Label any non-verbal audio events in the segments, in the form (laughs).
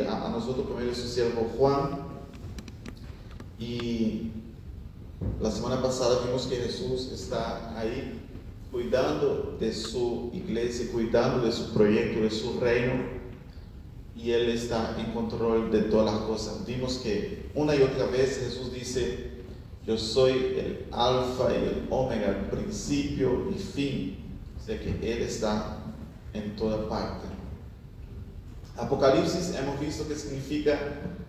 a, nosotros por medio su siervo Juan. Y la semana pasada vimos que Jesús está ahí cuidando de su iglesia, cuidando de su proyecto, de su reino. Y Él está en control de todas las cosas. Vimos que una y otra vez Jesús dice, yo soy el alfa y el omega, el principio y fin. O sea que Él está en toda parte. Apocalipsis hemos visto que significa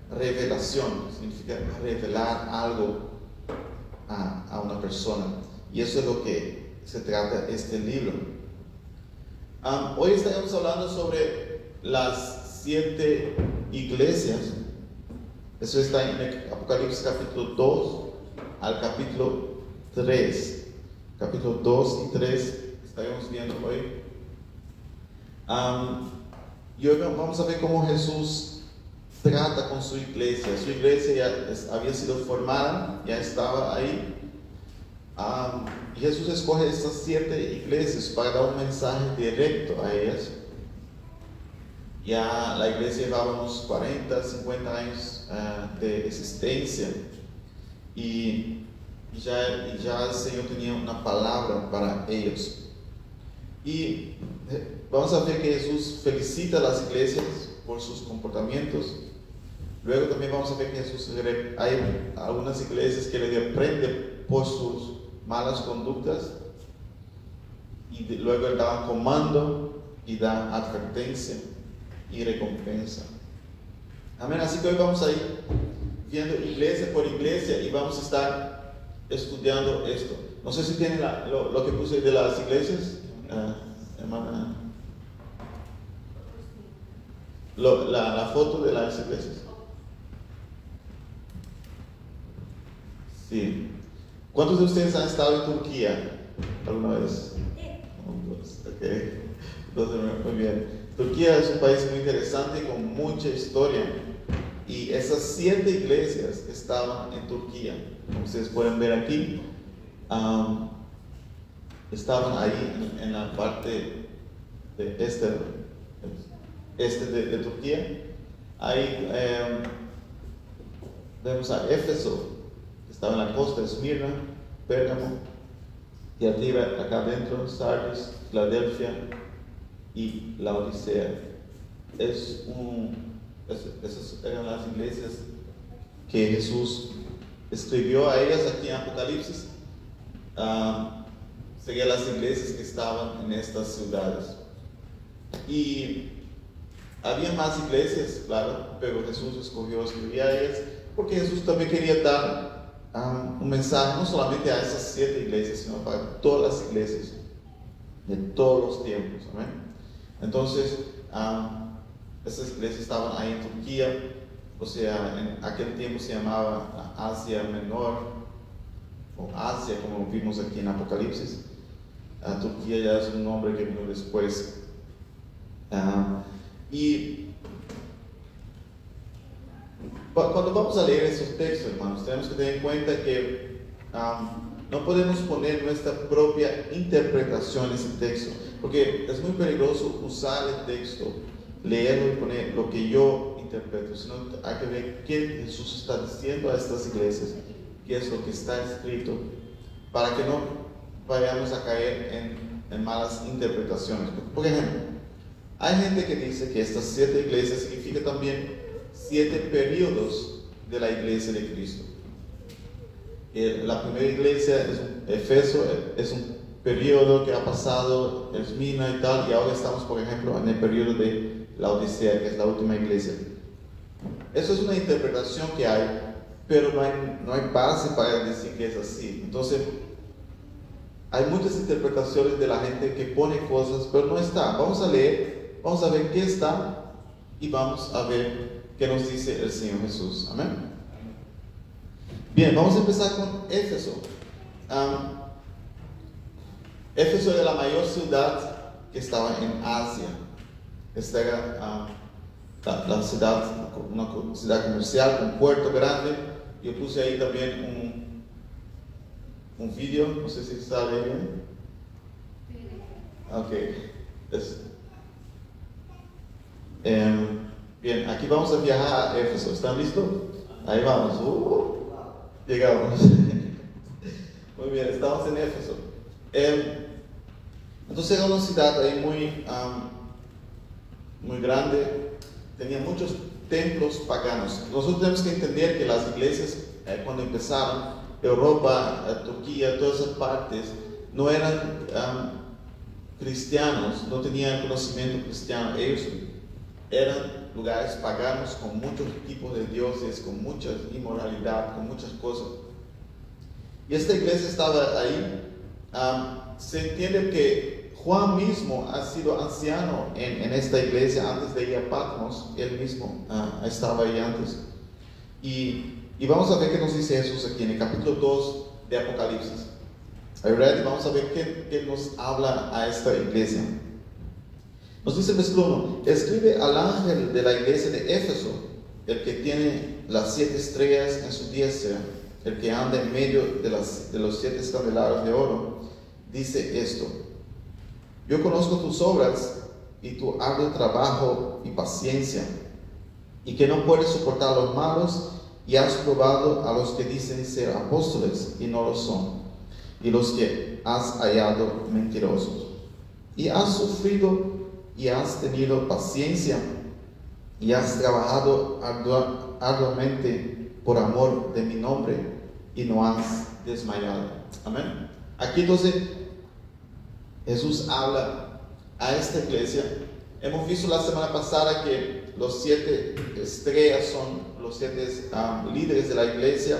revelación, significa revelar algo a, a una persona. Y eso es lo que se trata este libro. Hoy estaremos hablando sobre las siete iglesias. Eso está en Apocalipsis capítulo 2 al capítulo 3. Capítulo 2 y 3 estaremos viendo hoy. Y hoy vamos a ver cómo Jesús trata con su iglesia. Su iglesia ya había sido formada, ya estaba ahí. Jesús escoge estas siete iglesias para dar un mensaje directo a ellas. Ya la iglesia llevaba unos 40, 50 años uh, de existencia y ya, ya el Señor tenía una palabra para ellos. Y eh, vamos a ver que Jesús felicita a las iglesias por sus comportamientos. Luego también vamos a ver que Jesús, hay algunas iglesias que le reprende por sus malas conductas y luego él da comando y da advertencia y recompensa. Amén. Así que hoy vamos a ir viendo iglesia por iglesia y vamos a estar estudiando esto. No sé si tienen lo, que puse de las iglesias, uh, hermana. La, foto de las iglesias. Sí. ¿Cuántos de ustedes han estado en Turquía alguna vez? Ok, entonces muy bien. Turquía es un país muy interesante con mucha historia. Y esas siete iglesias estaban en Turquía. Como ustedes pueden ver aquí, estaban ahí en, en, la parte de este, este de, Turquía. Ahí um, vemos a Éfeso, estaba en la costa Esmirna, Pérgamo, y arriba, acá adentro, Sardis, Filadelfia y la Odisea. Es un, es, esas eran las iglesias que Jesús escribió a ellas aquí en Apocalipsis. Uh, las iglesias que estaban en estas ciudades. Y había más iglesias, claro, pero Jesús escogió a ellas porque Jesús también quería dar um, un mensaje no solamente a esas siete iglesias, sino para todas las iglesias de todos los tiempos. ¿amén? Entonces, um, esas iglesias estaban ahí en Turquía, o sea, en aquel tiempo se llamaba Asia Menor, o Asia, como vimos aquí en Apocalipsis. Uh, Turquía ya es un nombre que vino después. Uh, y cuando vamos a leer esos textos, hermanos, tenemos que tener en cuenta que no podemos poner nuestra propia interpretación en ese texto, porque es muy peligroso usar el texto, leerlo y poner lo que yo interpreto, sino hay que ver qué Jesús está diciendo a estas iglesias, qué es lo que está escrito, para que no vayamos a caer en, en malas interpretaciones. Por ejemplo, hay gente que dice que estas siete iglesias significa también siete periodos de la iglesia de Cristo. La primera iglesia es un Efeso, es un periodo que ha pasado Esmina y tal, y ahora estamos, por ejemplo, en el periodo de la Odisea, que es la última iglesia. Eso es una interpretación que hay, pero no hay, no hay base para decir que es así. Entonces, hay muchas interpretaciones de la gente que pone cosas, pero no está. Vamos a leer, vamos a ver qué está y vamos a ver ¿Qué nos dice el Señor Jesús? Amén. Bien, vamos a empezar con Éfeso. Um, Éfeso era la mayor ciudad que estaba en Asia. Esta era la, ciudad, una ciudad comercial, un puerto grande. Yo puse ahí también un, un vídeo, no sé si sale bien. Ok. Um, Bien, aquí vamos a viajar a Éfeso. ¿Están listos? Ahí vamos. Uh, llegamos. (laughs) muy bien, estamos en Éfeso. Em, entonces era una ciudad ahí muy, muy grande. Tenía muchos templos paganos. Nosotros tenemos que entender que las iglesias, eh, cuando empezaron, Europa, eh, Turquía, todas esas partes, no eran cristianos, no tenían conocimiento cristiano. Ellos eran lugares paganos con muchos tipos de dioses, con mucha inmoralidad, con muchas cosas. Y esta iglesia estaba ahí. se entiende que Juan mismo ha sido anciano en, esta iglesia antes de ir a Patmos. Él mismo ah, estaba ahí antes. Y, y, vamos a ver qué nos dice Jesús aquí en el capítulo 2 de Apocalipsis. Vamos a ver qué, qué nos habla a esta iglesia. Nos dice versículo 1, escribe al ángel de la iglesia de Éfeso, el que tiene las siete estrellas en su diestra, el que anda en medio de los siete candelabros de oro, dice esto, yo conozco tus obras y tu arduo trabajo y paciencia, y que no puedes soportar a los malos, y has probado a los que dicen ser apóstoles y no lo son, y los que has hallado mentirosos, y has sufrido y has tenido paciencia y has trabajado arduamente por amor de mi nombre y no has desmayado. Amén. Aquí entonces Jesús habla a esta iglesia. Hemos visto la semana pasada que los siete estrellas son los siete ah, líderes de la iglesia.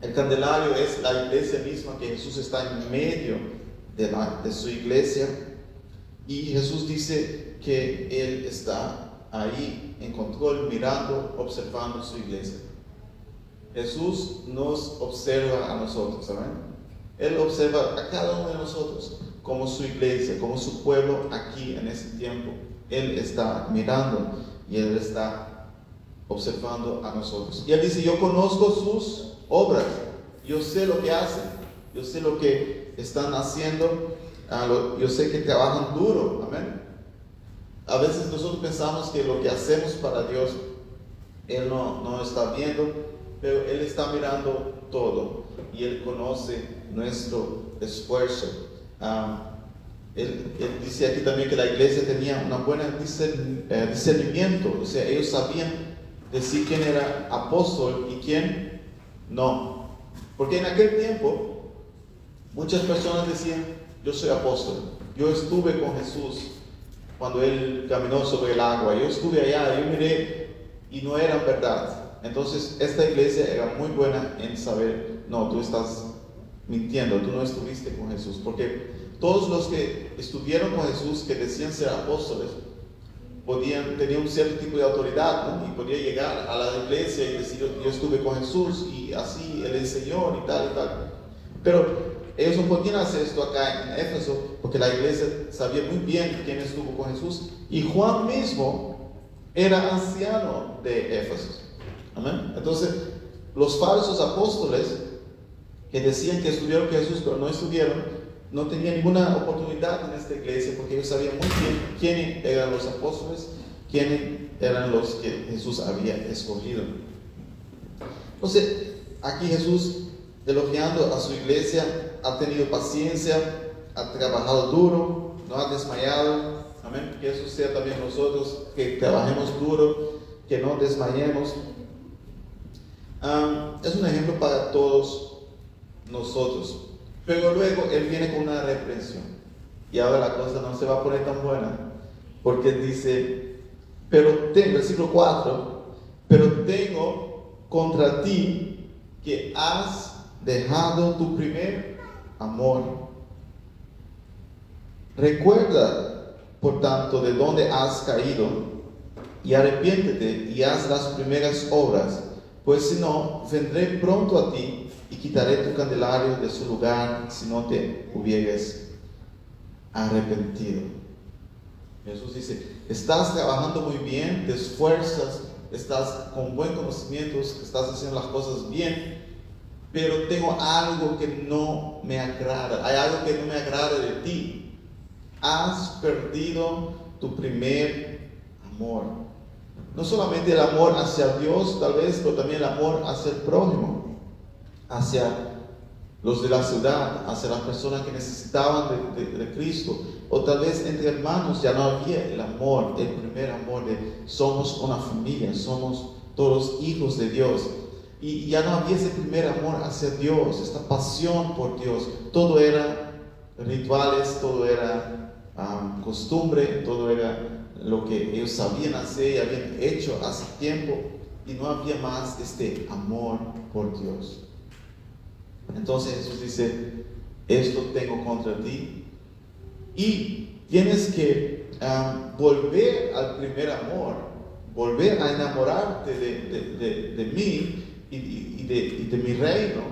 El candelario es la iglesia misma que Jesús está en medio de, de su iglesia. Y Jesús dice que Él está ahí en control, mirando, observando su iglesia. Jesús nos observa a nosotros, ¿saben? Él observa a cada uno de nosotros como su iglesia, como su pueblo aquí en ese tiempo. Él está mirando y Él está observando a nosotros. Y Él dice, yo conozco sus obras, yo sé lo que hacen, yo sé lo que están haciendo yo sé que trabajan duro, amén. A veces nosotros pensamos que lo que hacemos para Dios, Él no, no está viendo, pero Él está mirando todo y Él conoce nuestro esfuerzo. Ah, él, dice aquí también que la iglesia tenía una buena eh, discernimiento, o sea, ellos sabían decir quién era apóstol y quién no. Porque en aquel tiempo muchas personas decían, yo soy apóstol, yo estuve con Jesús cuando Él caminó sobre el agua, yo estuve allá, yo miré y no era verdad. Entonces esta iglesia era muy buena en saber, no, tú estás mintiendo, tú no estuviste con Jesús, porque todos los que estuvieron con Jesús, que decían ser apóstoles, podían, tenían un cierto tipo de autoridad y podía llegar a la iglesia y decir, yo estuve con Jesús y así Él es Señor y tal y tal. Pero ellos no podían hacer esto acá en Éfeso porque la iglesia sabía muy bien quién estuvo con Jesús. Y Juan mismo era anciano de Éfeso. Amén. Entonces, los falsos apóstoles que decían que estuvieron con Jesús pero no estuvieron, no tenían ninguna oportunidad en esta iglesia porque ellos sabían muy bien quiénes eran los apóstoles, quiénes eran los que Jesús había escogido. Entonces, aquí Jesús elogiando a su iglesia, ha tenido paciencia, ha trabajado duro, no ha desmayado. Amén. Que eso sea también nosotros, que trabajemos duro, que no desmayemos. es un ejemplo para todos nosotros. Pero luego Él viene con una reprensión. Y ahora la cosa no se va a poner tan buena. Porque dice, pero tengo, versículo 4, pero tengo contra ti que has dejado tu primer amor. Recuerda, por tanto, de dónde has caído y arrepiéntete y haz las primeras obras, pues si no, vendré pronto a ti y quitaré tu candelario de su lugar si no te hubieras arrepentido. Jesús dice, estás trabajando muy bien, te esfuerzas, estás con buen conocimiento, estás haciendo las cosas bien, pero tengo algo que no me agrada, hay algo que no me agrada de ti. Has perdido tu primer amor. no solamente el amor hacia Dios, tal vez, pero también el amor hacia el prójimo, hacia los de la ciudad, hacia las personas que necesitaban de, Cristo, o tal vez entre hermanos ya no había el amor, el primer amor de somos una familia, somos todos hijos de Dios. Y ya no había ese primer amor hacia Dios, esta pasión por Dios. Todo era rituales, todo era um, costumbre, todo era lo que ellos sabían hacer y habían hecho hace tiempo. Y no había más este amor por Dios. Entonces Jesús dice, esto tengo contra ti. Y tienes que um, volver al primer amor, volver a enamorarte de, mí y, de, de mi reino,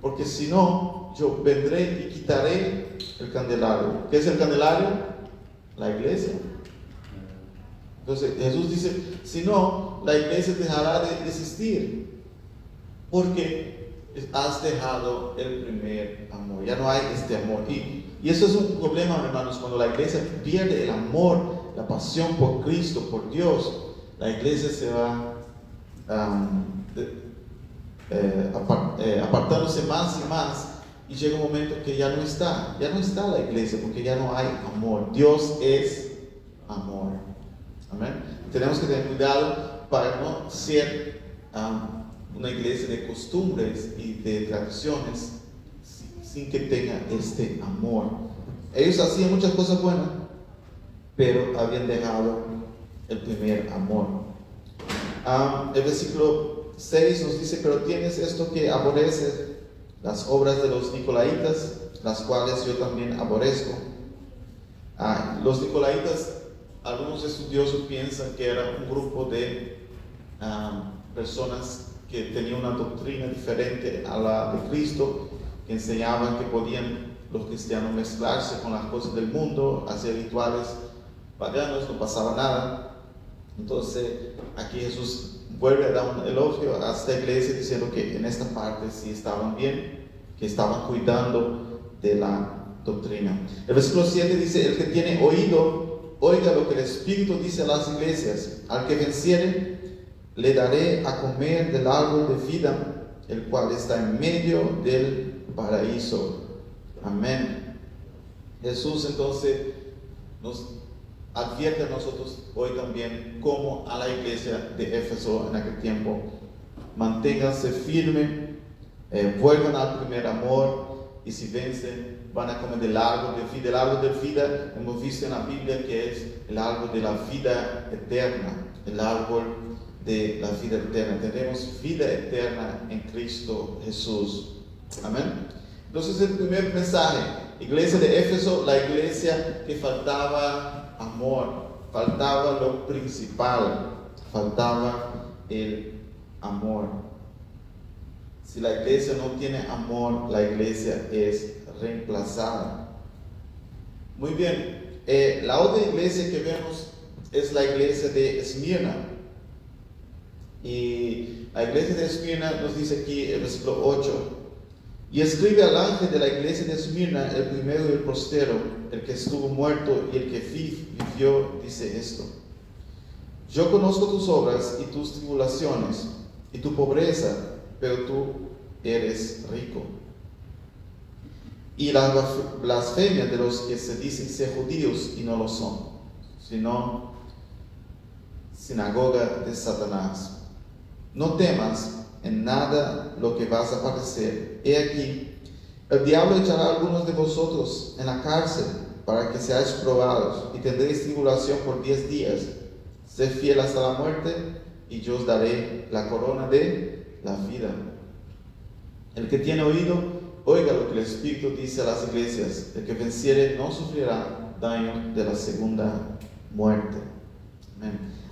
porque si no, yo vendré y quitaré el candelario. ¿Qué es el candelario? La iglesia. Entonces Jesús dice, si no, la iglesia dejará de existir, porque has dejado el primer amor, ya no hay este amor. Y, y eso es un problema, hermanos, cuando la iglesia pierde el amor, la pasión por Cristo, por Dios, la iglesia se va um, eh, eh, apartándose más y más y llega un momento que ya no está, ya no está la iglesia porque ya no hay amor. Dios es amor. Amén. Tenemos que tener cuidado para no ser um, una iglesia de costumbres y de tradiciones sin que tenga este amor. Ellos hacían muchas cosas buenas, pero habían dejado el primer amor. Um, el versículo 6 nos dice, pero tienes esto que aborrece las obras de los nicolaitas, las cuales yo también aborrezco. Ah, los nicolaitas, algunos estudiosos piensan que era un grupo de ah, personas que tenían una doctrina diferente a la de Cristo, que enseñaban que podían los cristianos mezclarse con las cosas del mundo, hacer rituales paganos, no pasaba nada. Entonces, aquí Jesús vuelve a dar un elogio a esta iglesia diciendo que en esta parte sí estaban bien, que estaban cuidando de la doctrina. El versículo 7 dice, el que tiene oído, oiga lo que el Espíritu dice a las iglesias. Al que venciere, le daré a comer del árbol de vida, el cual está en medio del paraíso. Amén. Jesús entonces nos advierte a nosotros hoy también como a la iglesia de Éfeso en aquel tiempo. Manténganse firme, eh, vuelvan al primer amor y si vencen van a comer del árbol de vida. El árbol de vida hemos visto en la Biblia que es el árbol de la vida eterna, el árbol de la vida eterna. Tenemos vida eterna en Cristo Jesús. Amén. Entonces el primer mensaje, iglesia de Éfeso, la iglesia que faltaba amor, faltaba lo principal, faltaba el amor. Si la iglesia no tiene amor, la iglesia es reemplazada. Muy bien, eh, la otra iglesia que vemos es la iglesia de Esmirna. Y la iglesia de Esmirna nos dice aquí el versículo 8, y escribe al ángel de la iglesia de Esmirna, el primero y el postero, el que estuvo muerto y el que vivió, dice esto. Yo conozco tus obras y tus tribulaciones y tu pobreza, pero tú eres rico. Y la blasfemia de los que se dicen ser judíos y no lo son, sino sinagoga de Satanás. No temas en nada lo que vas a padecer. He aquí, el diablo echará a algunos de vosotros en la cárcel para que seáis probados y tendréis tribulación por diez días. Sed fiel hasta la muerte y yo os daré la corona de la vida. El que tiene oído, oiga lo que el Espíritu dice a las iglesias. El que venciere no sufrirá daño de la segunda muerte.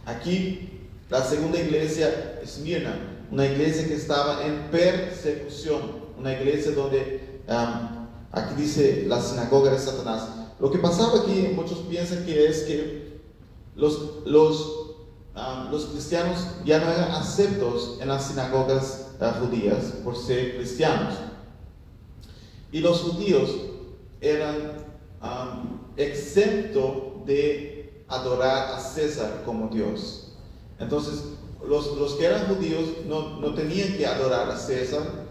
Aquí la segunda iglesia es Mirna, una iglesia que estaba en persecución, una iglesia donde, aquí dice la sinagoga de Satanás. Lo que pasaba aquí, muchos piensan que es que los, los, los cristianos ya no eran aceptos en las sinagogas judías por ser cristianos. Y los judíos eran exentos de adorar a César como Dios. Entonces, los, los que eran judíos no, no, tenían que adorar a César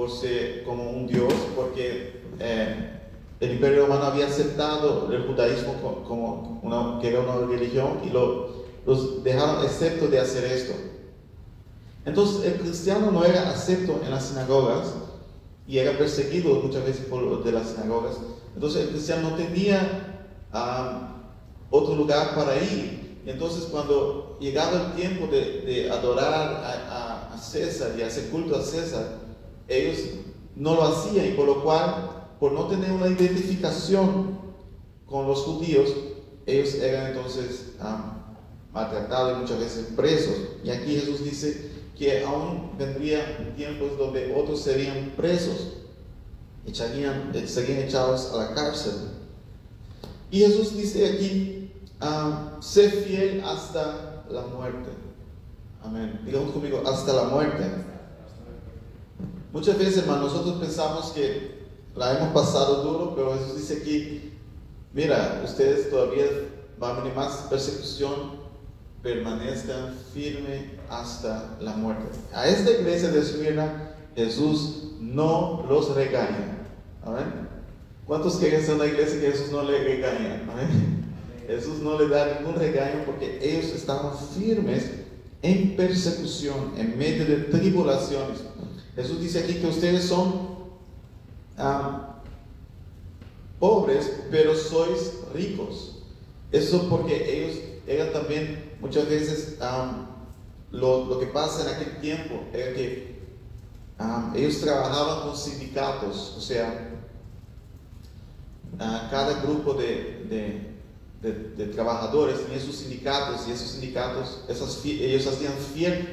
por ser como un dios, porque eh, el imperio romano había aceptado el judaísmo como, una, que era una religión y lo, los dejaron excepto de hacer esto. Entonces el cristiano no era acepto en las sinagogas y era perseguido muchas veces por de las sinagogas. Entonces el cristiano no tenía ah, otro lugar para ir. Entonces cuando llegaba el tiempo de, adorar a, a, César y hacer culto a César, ellos no lo hacían y por lo cual, por no tener una identificación con los judíos, ellos eran entonces ah, maltratados y muchas veces presos. Y aquí Jesús dice, que aún vendría tiempos donde otros serían presos, echarían, serían echados a la cárcel. Y Jesús dice aquí, ah, sé fiel hasta la muerte. Amén. Digamos conmigo, hasta la muerte. Muchas veces, hermano, nosotros pensamos que la hemos pasado duro, pero Jesús dice aquí, mira, ustedes todavía van a venir más persecución, permanezcan firme hasta la muerte. A esta iglesia de Esmirna, Jesús no los regaña. Amén. ¿Cuántos quieren ser una iglesia que Jesús no le regaña? Jesús no le da ningún regaño porque ellos estaban firmes en persecución, en medio de tribulaciones. Jesús dice aquí que ustedes son pobres, pero sois ricos. Eso porque ellos eran también muchas veces lo, que pasa en aquel tiempo era que ellos trabajaban con sindicatos, o sea, cada grupo de, trabajadores tenía sus sindicatos y esos sindicatos, ellos hacían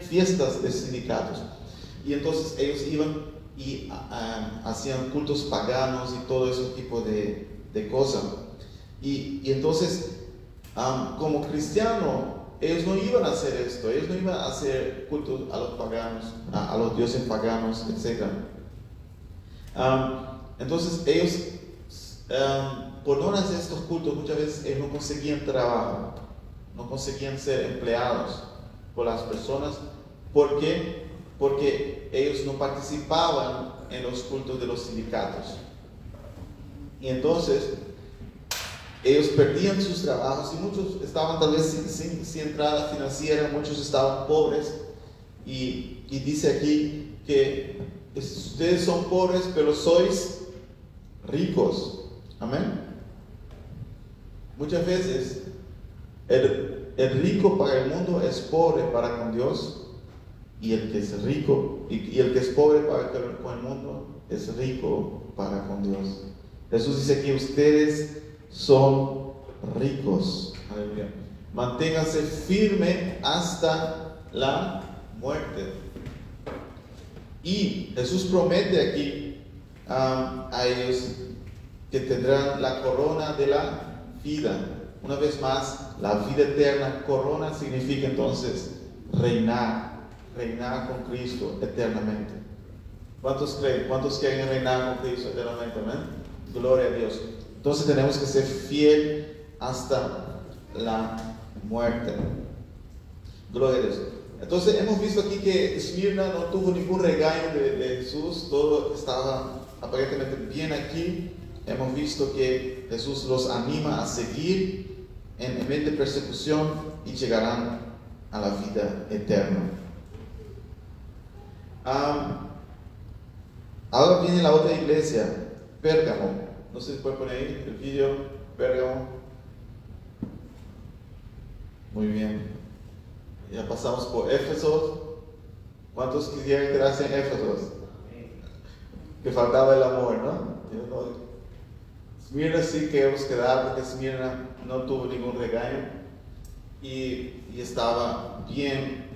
fiestas de sindicatos. Y entonces ellos iban y hacían cultos paganos y todo ese tipo de, cosas. Y, y entonces, como cristiano, ellos no iban a hacer esto, ellos no iban a hacer culto a los paganos, a, los dioses paganos, etc. entonces ellos, por no hacer estos cultos, muchas veces ellos no conseguían trabajo, no conseguían ser empleados por las personas. ¿Por qué? Porque ellos no participaban en los cultos de los sindicatos. Y entonces ellos perdían sus trabajos y muchos estaban tal vez sin, entrada financiera, muchos estaban pobres. Y, dice aquí que ustedes son pobres, pero sois ricos. Amén. Muchas veces el, el, rico para el mundo es pobre para con Dios y el que es rico y, el que es pobre para con el mundo es rico para con Dios. Jesús dice que ustedes son ricos. Aleluya. Manténganse firme hasta la muerte. Y Jesús promete aquí um, a ellos que tendrán la corona de la vida. Una vez más, la vida eterna, corona significa entonces reinar, reinar con Cristo eternamente. ¿Cuántos creen? ¿Cuántos quieren reinar con Cristo eternamente? Amén. Gloria a Dios. Entonces tenemos que ser fiel hasta la muerte. Gloria a Dios. Entonces hemos visto aquí que Esmirna no tuvo ningún regaño de, Jesús, todo estaba aparentemente bien aquí. Hemos visto que Jesús los anima a seguir en, medio de persecución y llegarán a la vida eterna. Ahora viene la otra iglesia, Pérgamo. No sé si puede poner ahí el vídeo, Pérgamo. Muy bien. Ya pasamos por Éfeso. ¿Cuántos quisieran quedarse en Éfeso? Que faltaba el amor, ¿no? Esmirna sí queremos quedar porque Esmirna no tuvo ningún regaño y, y, estaba bien.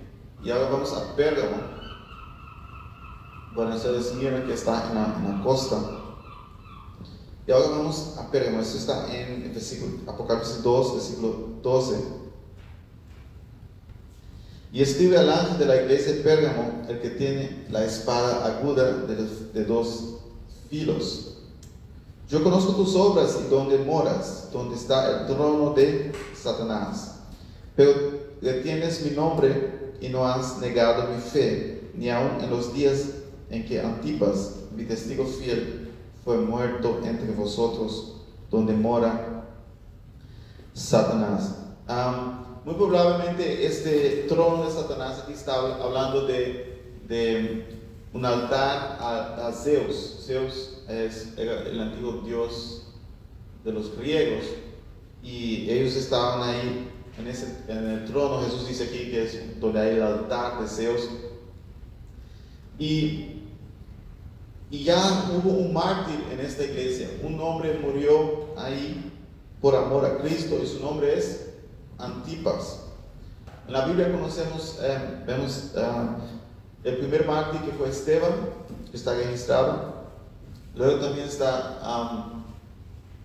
Y ahora vamos a Pérgamo. Bueno, esa es Esmirna que está en la, costa. Y ahora vamos a Pérgamo, esto está en el Apocalipsis 2, versículo 12. Y escribe al ángel de la iglesia de Pérgamo, el que tiene la espada aguda de, dos filos. Yo conozco tus obras y donde moras, donde está el trono de Satanás. Pero retienes mi nombre y no has negado mi fe, ni aun en los días en que Antipas, mi testigo fiel, fue muerto entre vosotros, donde mora Satanás. muy probablemente este trono de Satanás aquí está hablando de, un altar a, Zeus. Zeus es el antiguo dios de los griegos y ellos estaban ahí en, ese, en el trono. Jesús dice aquí que es donde hay el altar de Zeus. Y y ya hubo un mártir en esta iglesia. Un hombre murió ahí por amor a Cristo y su nombre es Antipas. En la Biblia conocemos, eh, vemos eh, el primer mártir que fue Esteban, que está registrado. Luego también está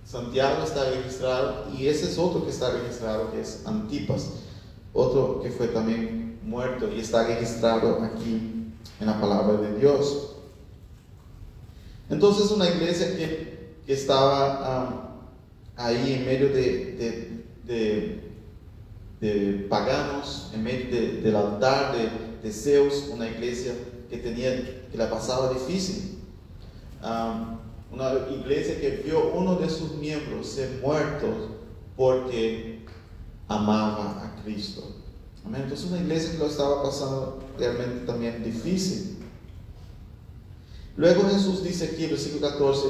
Santiago, está registrado. Y ese es otro que está registrado, que es Antipas. Otro que fue también muerto y está registrado aquí en la palabra de Dios. Entonces una iglesia que, estaba ah, ahí en medio de, de, paganos, en medio del altar de, Zeus, una iglesia que, tenía, que la pasaba difícil. Una iglesia que vio uno de sus miembros ser muerto porque amaba a Cristo. Entonces una iglesia que lo estaba pasando realmente también difícil. Luego Jesús dice aquí, versículo 14,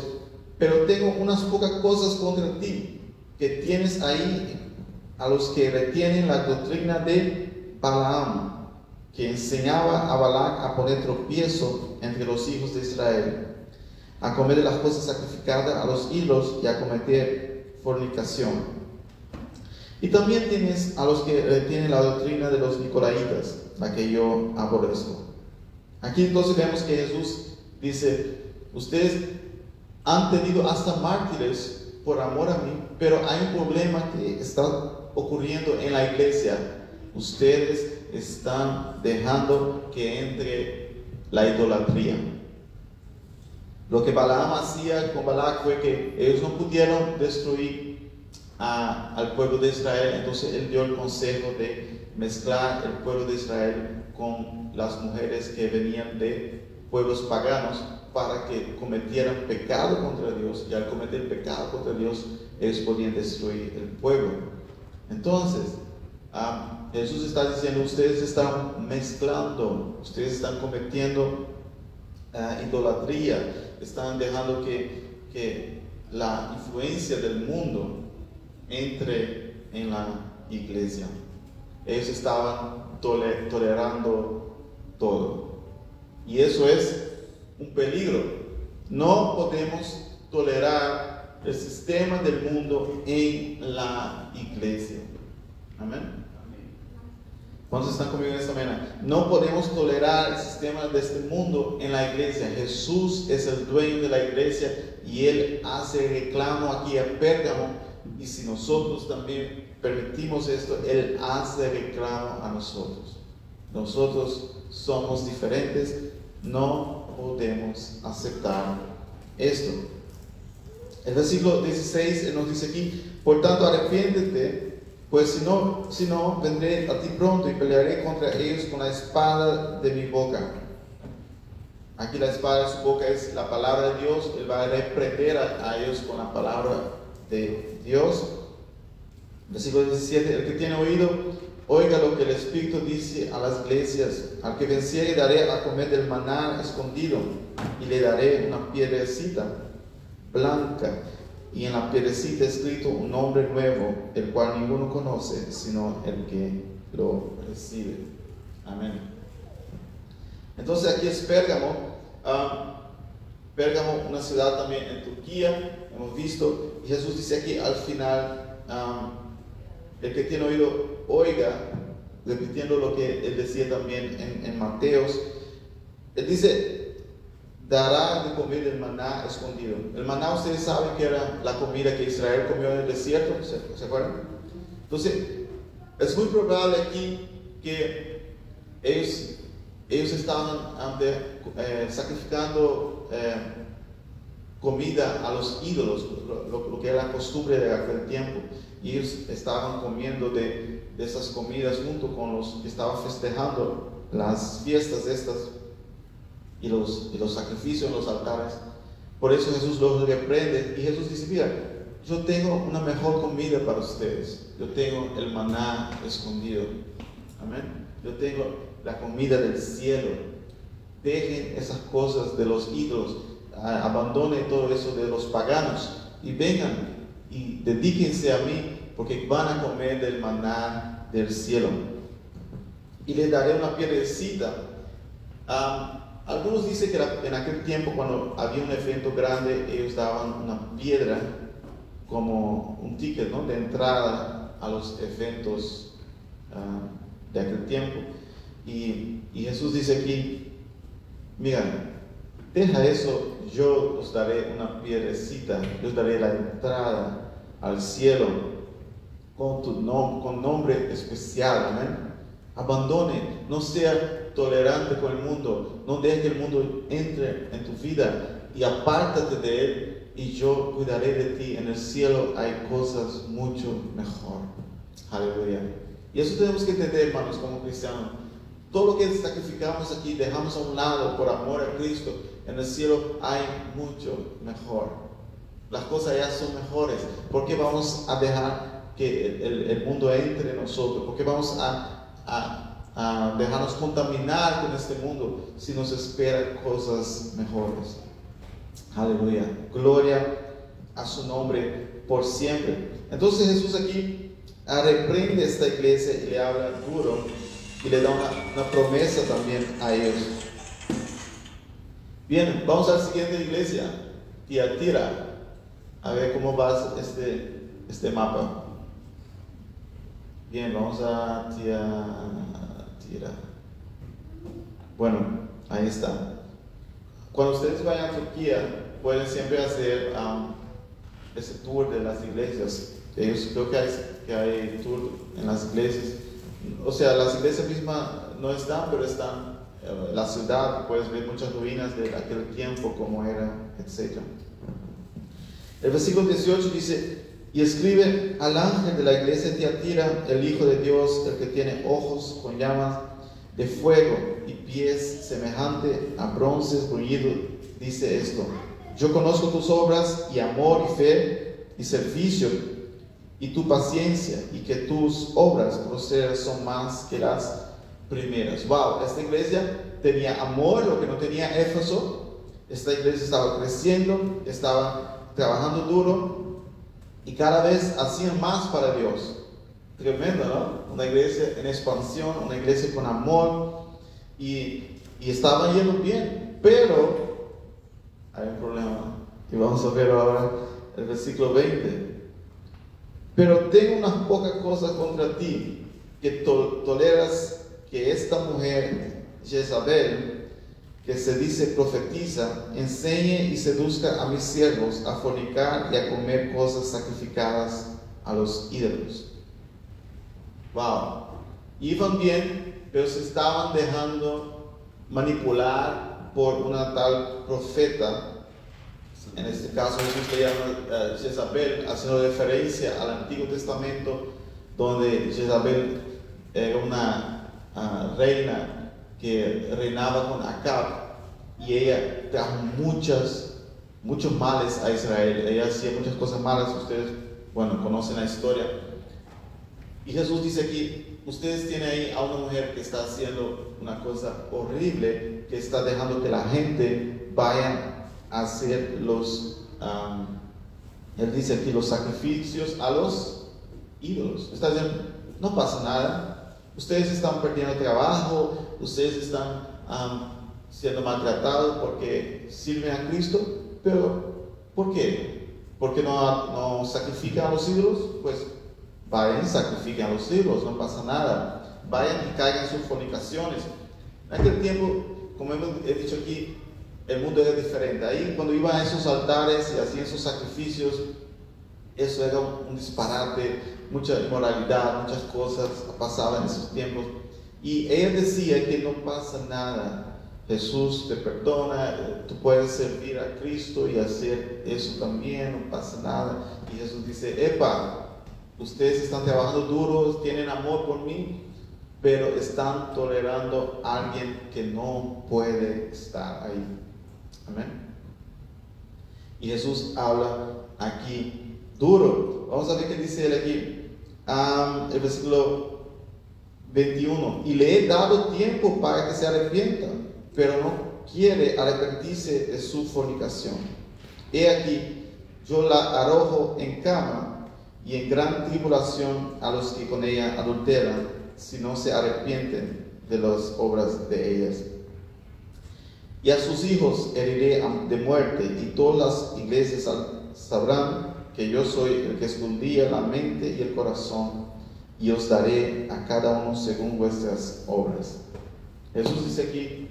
pero tengo unas pocas cosas contra ti, que tienes ahí a los que retienen la doctrina de Balaam, que enseñaba a Balaam a poner tropiezo entre los hijos de Israel, a comer de las cosas sacrificadas a los ídolos y a cometer fornicación. Y también tienes a los que retienen la doctrina de los nicolaitas, la que yo aborrezco. Aquí entonces vemos que Jesús Dice, ustedes han tenido hasta mártires por amor a mí, pero hay un problema que está ocurriendo en la iglesia. Ustedes están dejando que entre la idolatría. Lo que Balaam hacía con Balac fue que ellos no pudieron destruir al pueblo de Israel, entonces él dio el consejo de mezclar el pueblo de Israel con las mujeres que venían de pueblos paganos para que cometieran pecado contra Dios y al cometer pecado contra Dios ellos podían destruir el pueblo. Entonces, ah, Jesús está diciendo, ustedes están mezclando, ustedes están cometiendo ah, idolatría, están dejando que, que la influencia del mundo entre en la iglesia. Ellos estaban tolerando todo. Y eso es un peligro. No podemos tolerar el sistema del mundo en la iglesia. Amén. ¿Cuántos están conmigo en esta mañana? No podemos tolerar el sistema de este mundo en la iglesia. Jesús es el dueño de la iglesia y Él hace reclamo aquí a Pérgamo. Y si nosotros también permitimos esto, Él hace reclamo a nosotros. Nosotros somos diferentes, no podemos aceptar esto. El versículo 16 nos dice aquí, por tanto arrepiéntete, pues si no, si no, vendré a ti pronto y pelearé contra ellos con la espada de mi boca. Aquí la espada de su boca es la palabra de Dios, Él va a reprender a, ellos con la palabra de Dios. Versículo 17, el que tiene oído, Oiga lo que el Espíritu dice a las iglesias. Al que venciere daré a comer del maná escondido y le daré una piedrecita blanca y en la piedrecita escrito un nombre nuevo, el cual ninguno conoce sino el que lo recibe. Amén. Entonces aquí es Pérgamo. Um, Pérgamo, una ciudad también en Turquía, hemos visto. Y Jesús dice aquí al final, um, el que tiene oído oiga, repitiendo lo que él decía también en, Mateos, él dice, dará de comer el maná escondido. El maná ustedes saben que era la comida que Israel comió en el desierto, ¿se, acuerdan? Entonces, es muy probable aquí que ellos, ellos estaban eh, sacrificando eh, comida a los ídolos, lo, lo, que era la costumbre de aquel tiempo y ellos estaban comiendo de, de esas comidas junto con los que estaban festejando las fiestas estas y los, y los sacrificios en los altares. Por eso Jesús los reprende y Jesús dice, mira, yo tengo una mejor comida para ustedes. Yo tengo el maná escondido. Amén. Yo tengo la comida del cielo. Dejen esas cosas de los ídolos. Abandonen todo eso de los paganos y vengan y dedíquense a mí porque van a comer del maná del cielo. Y les daré una piedrecita. Algunos dicen que en aquel tiempo cuando había un evento grande ellos daban una piedra como un ticket ¿no? de entrada a los eventos de aquel tiempo. Y, y, Jesús dice aquí, mira, deja eso, yo os daré una piedrecita, yo os daré la entrada al cielo con tu nombre, con nombre especial, amén. Abandone, no sea tolerante con el mundo, no deje que el mundo entre en tu vida y apártate de él y yo cuidaré de ti. En el cielo hay cosas mucho mejor. Aleluya. Y eso tenemos que entender, hermanos, como cristianos. Todo lo que sacrificamos aquí, dejamos a un lado por amor a Cristo. En el cielo hay mucho mejor. Las cosas ya son mejores. ¿Por qué vamos a dejar que el, mundo entre en nosotros? ¿Por qué vamos a, a dejarnos contaminar con este mundo si nos esperan cosas mejores? Aleluya. Gloria a su nombre por siempre. Entonces Jesús aquí reprende a esta iglesia y le habla duro y le da una, promesa también a ellos. Bien, vamos a la siguiente iglesia, Tiatira. A ver cómo va este, este mapa. Bien, vamos a Tiatira. Bueno, ahí está. Cuando ustedes vayan a Turquía, pueden siempre hacer um, ese tour de las iglesias. Ellos creo que hay, que hay tour en las iglesias. O sea, las iglesias mismas no están, pero están en la ciudad, puedes ver muchas ruinas de aquel tiempo, como era, etc. El versículo 18 dice, y escribe al ángel de la iglesia de Tiatira, el Hijo de Dios, el que tiene ojos con llamas de fuego y pies semejante a bronce bruñido, dice esto. Yo conozco tus obras y amor y fe y servicio y tu paciencia y que tus obras groseras son más que las primeras. Wow, esta iglesia tenía amor, lo que no tenía Éfeso. Esta iglesia estaba creciendo, estaba trabajando duro y cada vez hacían más para Dios. Tremendo, ¿no? Una iglesia en expansión, una iglesia con amor y, y estaban yendo bien, pero hay un problema. Y vamos a ver ahora el versículo 20. Pero tengo unas pocas cosas contra ti, que toleras que esta mujer, Jezabel, que se dice profetiza, enseñe y seduzca a mis siervos a fornicar y a comer cosas sacrificadas a los ídolos. Wow. Iban bien, pero se estaban dejando manipular por una tal profeta, en este caso Jesús llama uh, Jezabel, haciendo referencia al Antiguo Testamento, donde Jezabel era una ah, reina que reinaba con Acab y ella trajo muchas, muchos males a Israel. Ella hacía muchas cosas malas, ustedes, bueno, conocen la historia. Y Jesús dice aquí, ustedes tienen ahí a una mujer que está haciendo una cosa horrible, que está dejando que la gente vaya a hacer los, él dice aquí, los sacrificios a los ídolos. Está diciendo, no pasa nada, ustedes están perdiendo trabajo, ustedes están siendo maltratados porque sirven a Cristo, pero ¿por qué? ¿Por qué no, no sacrifican a los ídolos? Pues Vayan sacrifiquen a los hijos, no pasa nada. Vayan y caigan sus fornicaciones. En aquel tiempo, como he dicho aquí, el mundo era diferente. Ahí cuando iban a esos altares y hacían esos sacrificios, eso era un disparate, mucha inmoralidad, muchas cosas pasaban en esos tiempos. Y ella decía que no pasa nada. Jesús te perdona, tú puedes servir a Cristo y hacer eso también, no pasa nada. Y Jesús dice, epa, ustedes están trabajando duro, tienen amor por mí, pero están tolerando a alguien que no puede estar ahí. Amén. Y Jesús habla aquí duro. Vamos a ver qué dice él aquí. el versículo 21. Y le he dado tiempo para que se arrepienta, pero no quiere arrepentirse de su fornicación. He aquí, yo la arrojo en cama y en gran tribulación a los que con ella adulteran, si no se arrepienten de las obras de ellas. Y a sus hijos heriré de muerte, y todas las iglesias sabrán que yo soy el que escondía la mente y el corazón, y os daré a cada uno según vuestras obras. Jesús dice aquí,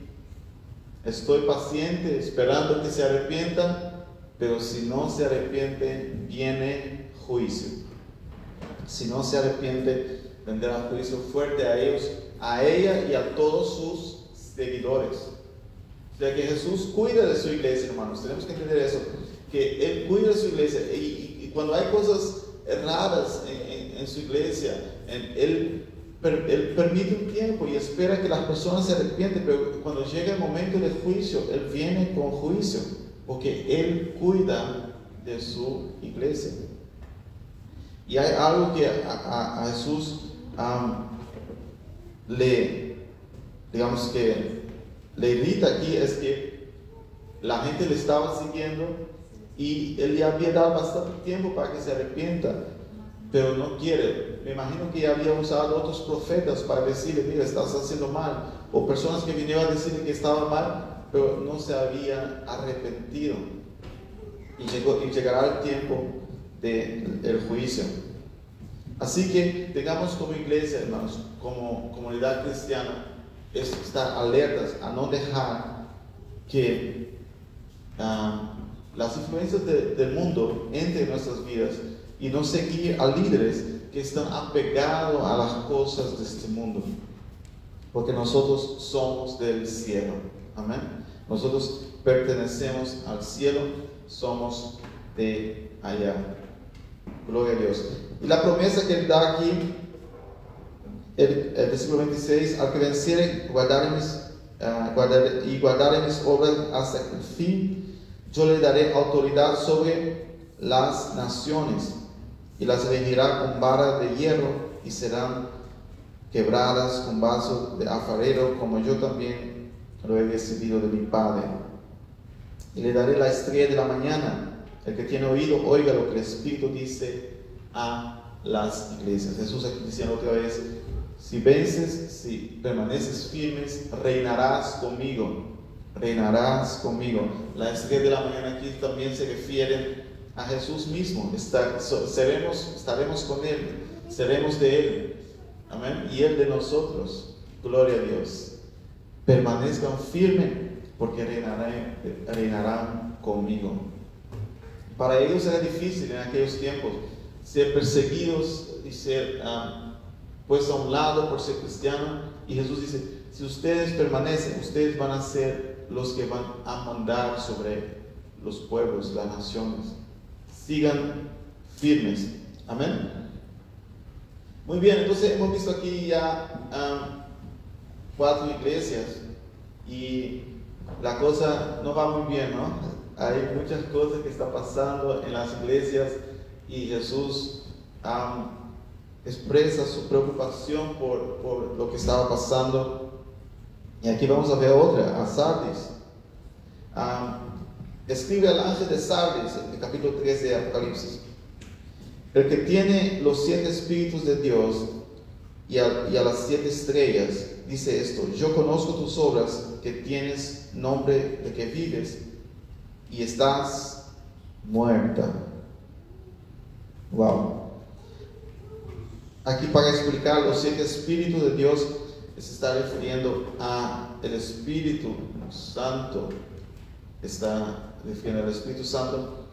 estoy paciente esperando que se arrepientan, pero si no se arrepienten, viene juicio. Si no se arrepiente, vendrá juicio fuerte a ellos, a ella y a todos sus seguidores. O sea que Jesús cuida de su iglesia, hermanos. Tenemos que entender eso. Que Él cuida de su iglesia. Y, cuando hay cosas raras en, su iglesia, él, permite un tiempo y espera que las personas se arrepienten. Pero cuando llega el momento del juicio, Él viene con juicio. Porque Él cuida de su iglesia. Y hay algo que a, Jesús le, digamos que le irrita aquí es que la gente le estaba siguiendo y él ya había dado bastante tiempo para que se arrepienta, pero no quiere. Me imagino que había usado otros profetas para decirle, mira, estás haciendo mal, o personas que vinieron a decirle que estaba mal, pero no se había arrepentido. Y llegará el tiempo del juicio. Así que tengamos como iglesia, hermanos, como comunidad cristiana, es estar alertas a no dejar que ah, las influencias del mundo entren en nuestras vidas y no seguir a líderes que están apegados a las cosas de este mundo. Porque nosotros somos del cielo. Amén. Nosotros pertenecemos al cielo, somos de allá. Gloria a Dios. Y la promesa que él da aquí el, versículo 26, al que venciere guardar mis, uh, guardar, y guardar mis obras hasta el fin, yo le daré autoridad sobre las naciones y las regirá con vara de hierro y serán quebradas con vaso de alfarero como yo también lo he recibido de mi Padre. Y le daré la estrella de la mañana. El que tiene oído, oiga lo que el Espíritu dice a las iglesias. Jesús aquí diciendo otra vez, si vences, si permaneces firmes, reinarás conmigo. Reinarás conmigo. La estrella de la mañana aquí también se refiere a Jesús mismo. seremos, estaremos con Él, seremos de Él. Amén. Y Él de nosotros. Gloria a Dios. Permanezcan firmes porque reinarán, conmigo. Para ellos era difícil en aquellos tiempos ser perseguidos y ser... Ah, puesto a un lado por ser cristiano. Y Jesús dice, si ustedes permanecen, ustedes van a ser los que van a mandar sobre los pueblos, las naciones. Sigan firmes. Amén. Muy bien, entonces hemos visto aquí ya cuatro iglesias y la cosa no va muy bien, ¿no? Hay muchas cosas que están pasando en las iglesias y Jesús expresa su preocupación por, por, lo que estaba pasando. Y aquí vamos a ver otra, a Sardis. Escribe al ángel de Sardis, en el capítulo 3 de Apocalipsis. El que tiene los siete espíritus de Dios y a, las siete estrellas, dice esto, yo conozco tus obras, que tienes nombre de que vives y estás muerta. Wow. Aquí para explicar los siete espíritus de Dios se está refiriendo a el Espíritu Santo. Está refiriendo al Espíritu Santo,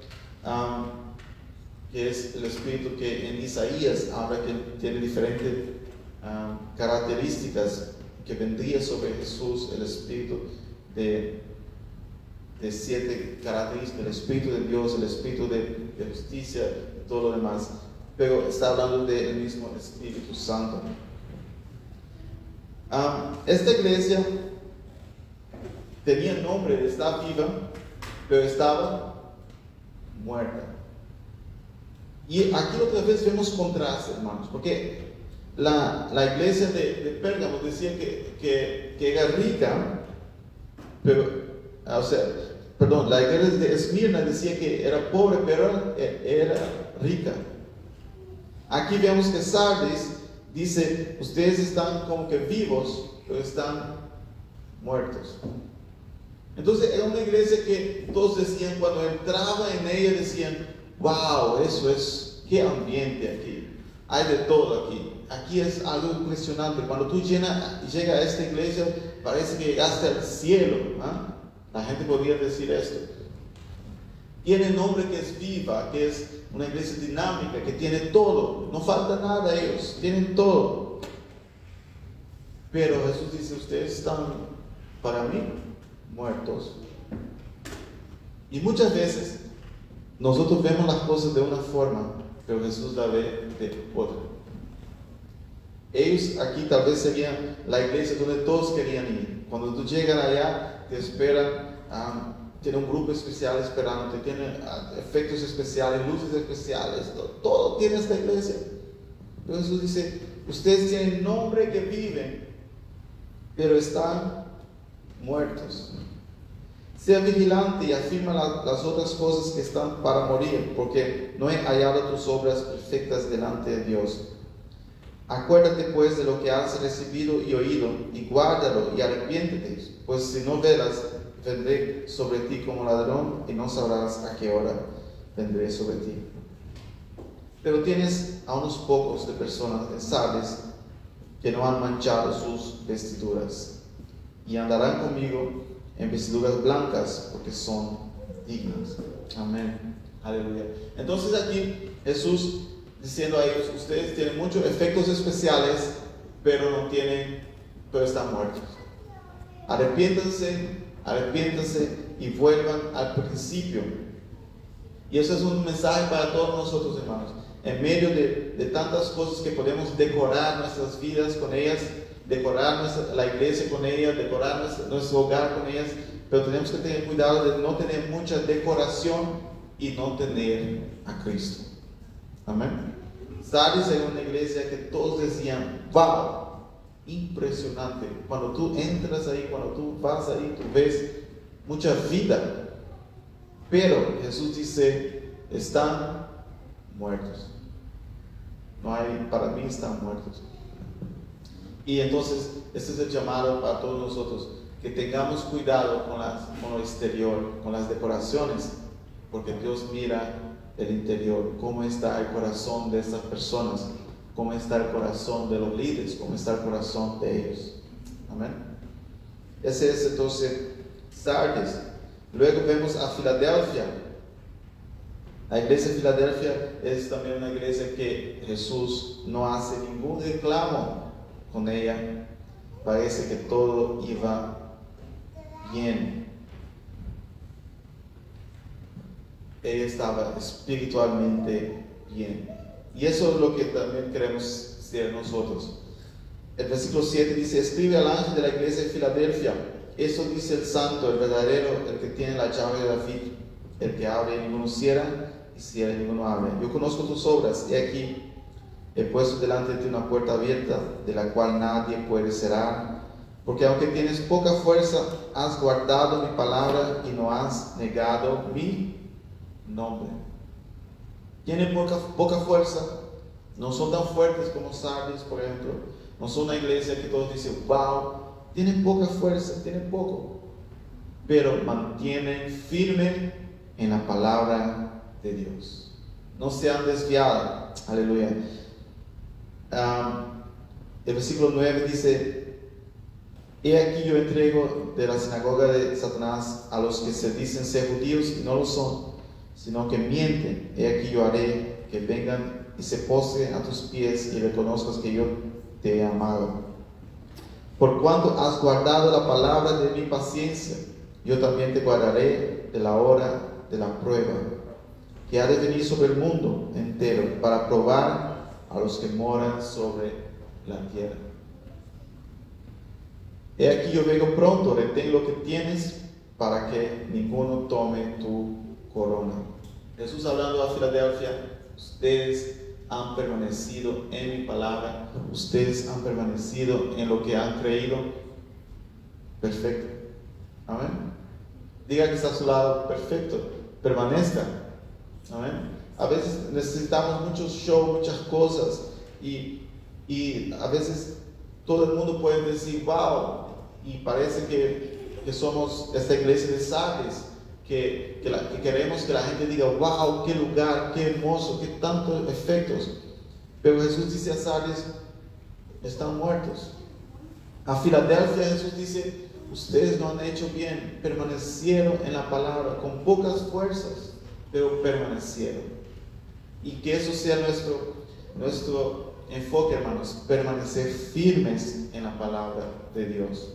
que es el Espíritu que en Isaías habla que tiene diferentes características que vendría sobre Jesús, el Espíritu de, de siete características, el Espíritu de Dios, el Espíritu de, de justicia todo lo demás. pero está hablando del mismo Espíritu Santo. Esta iglesia tenía nombre, está viva, pero estaba muerta. Y aquí otra vez vemos contraste, hermanos, porque la, iglesia de, de, Pérgamo decía que, que, era rica, pero, o sea, perdón, la iglesia de Esmirna decía que era pobre, pero era rica. Aquí vemos que Sardis dice, ustedes están como que vivos, pero están muertos. Entonces era una iglesia que todos decían, cuando entraba en ella, decían, wow, eso es, qué ambiente aquí. Hay de todo aquí. Aquí es algo impresionante. Cuando tú llegas a esta iglesia, parece que llegaste al cielo. ¿ah? La gente podría decir esto. Tiene nombre que es viva, que es una iglesia dinámica, que tiene todo. No falta nada a ellos, tienen todo. Pero Jesús dice, ustedes están para mí muertos. Y muchas veces nosotros vemos las cosas de una forma, pero Jesús la ve de otra. Ellos aquí tal vez serían la iglesia donde todos querían ir. Cuando tú llegas allá, te esperan, tiene un grupo especial esperándote, tiene ah, efectos especiales, luces especiales, todo, todo tiene esta iglesia. Pero Jesús dice, ustedes tienen nombre que viven, pero están muertos. Sea vigilante y afirma las otras cosas que están para morir, porque no he hallado tus obras perfectas delante de Dios. Acuérdate pues de lo que has recibido y oído, y guárdalo y arrepiéntete, pues si no verás, vendré sobre ti como ladrón y no sabrás a qué hora vendré sobre ti. Pero tienes a unos pocos de personas sabias que no han manchado sus vestiduras y andarán conmigo en vestiduras blancas porque son dignas. Amén. Aleluya. Entonces aquí Jesús diciendo a ellos, ustedes tienen muchos efectos especiales, pero no tienen, pero están muertos. Arrepiéntanse, arrepiéntanse y vuelvan al principio. Y eso es un mensaje para todos nosotros, hermanos. En medio de, de tantas cosas que podemos decorar nuestras vidas con ellas, decorar la iglesia con ellas, decorar nuestro, hogar con ellas, pero tenemos que tener cuidado de no tener mucha decoración y no tener a Cristo. Amén. Sales en una iglesia que todos decían, wow, impresionante. Cuando tú entras ahí, cuando tú vas ahí, tú ves mucha vida. Pero Jesús dice, están muertos. No hay, para mí están muertos. Y entonces, este es el llamado para todos nosotros, que tengamos cuidado con, las, lo exterior, con las decoraciones, porque Dios mira el interior, cómo está el corazón de estas personas, cómo está el corazón de los líderes, cómo está el corazón de ellos. Amén. Ese es entonces Sardes. Luego vemos a Filadelfia. La iglesia de Filadelfia es también una iglesia que Jesús no hace ningún reclamo con ella, parece que todo iba bien. Ella estaba espiritualmente bien. Y eso es lo que también queremos ser nosotros. El versículo 7 dice, escribe al ángel de la iglesia de Filadelfia. Eso dice el santo, el verdadero, el que tiene la llave de David, el que abre y ninguno cierra, y cierra y ninguno abre. Yo conozco tus obras, y aquí He puesto delante de ti una puerta abierta de la cual nadie puede cerrar, porque aunque tienes poca fuerza, has guardado mi palabra y no has negado mi nombre. Tienen poca, poca fuerza, no son tan fuertes como Sardis, por ejemplo. No son una iglesia que todos dicen, wow, tienen poca fuerza, tienen poco, pero mantienen firme en la palabra de Dios. No se han desviado. Aleluya el versículo 9 dice, He aquí yo entrego de la sinagoga de Satanás a los que se dicen ser judíos y no lo son, sino que mienten. He aquí yo haré que vengan y se postren a tus pies y reconozcas que yo te he amado. Por cuanto has guardado la palabra de mi paciencia, yo también te guardaré de la hora de la prueba que ha de venir sobre el mundo entero para probar a los que moran sobre la tierra. He aquí yo vengo pronto, retén lo que tienes para que ninguno tome tu corona. Jesús hablando a Filadelfia, ustedes han permanecido en mi palabra, ustedes han permanecido en lo que han creído. Perfecto. Amén. Diga que está a su lado, perfecto. Permanezca. Amén. A veces necesitamos muchos shows, muchas cosas y, a veces todo el mundo puede decir, wow, y parece que, somos esta iglesia de que, que, queremos que la gente diga, wow, qué lugar, qué hermoso, qué tantos efectos. Pero Jesús dice a Sardes, están muertos. A Filadelfia Jesús dice, ustedes no han hecho bien, permanecieron en la palabra con pocas fuerzas, pero permanecieron. Y que eso sea nuestro, nuestro enfoque, hermanos, permanecer firmes en la palabra de Dios.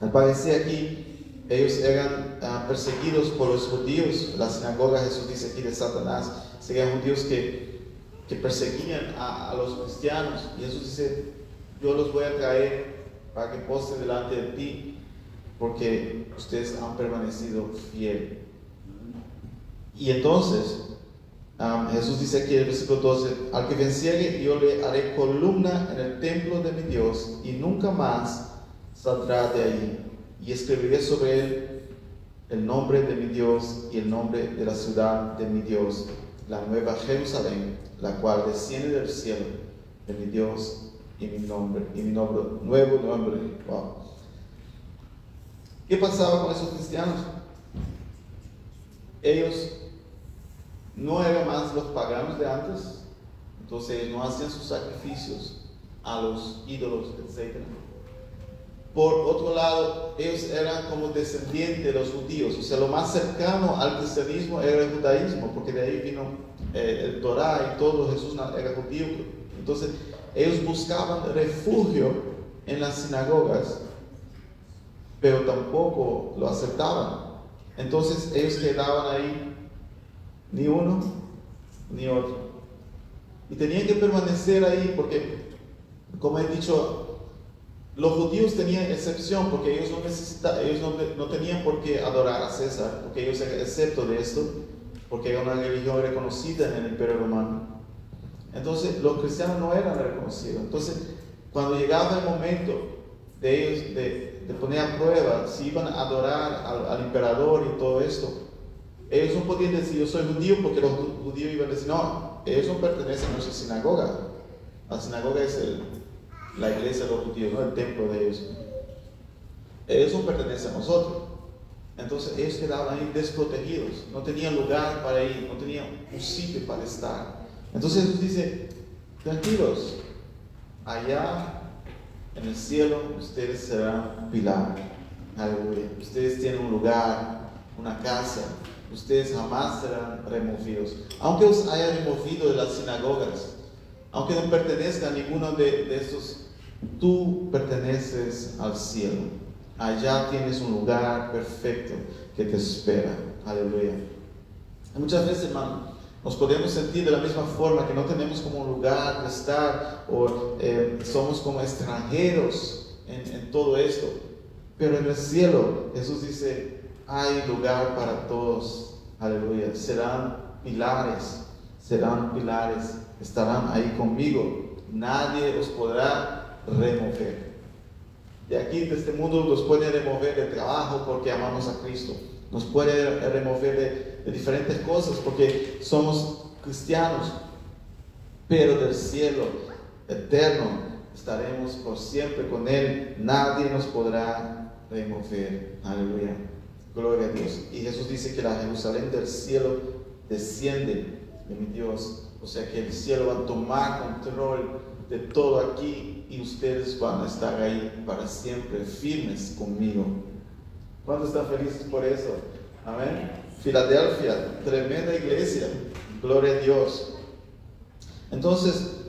Al parecer aquí, ellos eran uh, perseguidos por los judíos. La sinagoga, Jesús dice aquí de Satanás, serían judíos que, que perseguían a, a, los cristianos. Y Jesús dice, yo los voy a traer para que poste delante de ti, porque ustedes han permanecido fiel. Y entonces, Jesús dice aquí en el versículo 12, al que venciere yo le haré columna en el templo de mi Dios y nunca más saldrá de ahí, y escribiré sobre él el nombre de mi Dios y el nombre de la ciudad de mi Dios, la nueva Jerusalén, la cual desciende del cielo de mi Dios y mi nombre, y mi nombre, nuevo nombre. Wow. ¿Qué pasaba con esos cristianos? Ellos no eran más los paganos de antes, entonces no hacían sus sacrificios a los ídolos, etc. Por otro lado, ellos eran como descendientes de los judíos, o sea, lo más cercano al cristianismo era el judaísmo, porque de ahí vino eh, el Torah y todo, Jesús era judío. Entonces, ellos buscaban refugio en las sinagogas, pero tampoco lo aceptaban. Entonces, ellos quedaban ahí, ni uno ni otro. Y tenían que permanecer ahí porque, como he dicho los judíos tenían excepción porque ellos no, ellos no, tenían por qué adorar a César, porque ellos excepto de esto, porque era una religión reconocida en el imperio romano. Entonces los cristianos no eran reconocidos. Entonces cuando llegaba el momento de ellos de, poner a prueba si iban a adorar al, al, emperador y todo esto, ellos no podían decir yo soy judío porque los judíos iban a decir no, ellos no pertenecen a nuestra sinagoga. La sinagoga es la iglesia de los judíos, ¿no? el templo de ellos. Eso pertenece a nosotros. Entonces ellos quedaban ahí desprotegidos, no tenían lugar para ir, no tenían un sitio para estar. Entonces Jesús dice, tranquilos, allá en el cielo ustedes serán pilar. Ustedes tienen un lugar, una casa. Ustedes jamás serán removidos. Aunque os hayan removido de las sinagogas, aunque no pertenezcan a ninguno de, de estos Tú perteneces al cielo. Allá tienes un lugar perfecto que te espera. Aleluya. Muchas veces, hermano, nos podemos sentir de la misma forma que no tenemos como lugar de estar o eh, somos como extranjeros en, en todo esto. Pero en el cielo, Jesús dice, hay lugar para todos. Aleluya. Serán pilares, serán pilares, estarán ahí conmigo. Nadie os podrá remover. De aquí, de este mundo, nos puede remover de trabajo porque amamos a Cristo. Nos puede remover de, de diferentes cosas porque somos cristianos. Pero del cielo eterno estaremos por siempre con Él. Nadie nos podrá remover. Aleluya. Gloria a Dios. Y Jesús dice que la Jerusalén del cielo desciende de mi Dios. O sea que el cielo va a tomar control de todo aquí y ustedes van a estar ahí para siempre firmes conmigo. ¿Cuántos están felices por eso? Amén. Filadelfia, tremenda iglesia. Gloria a Dios. Entonces,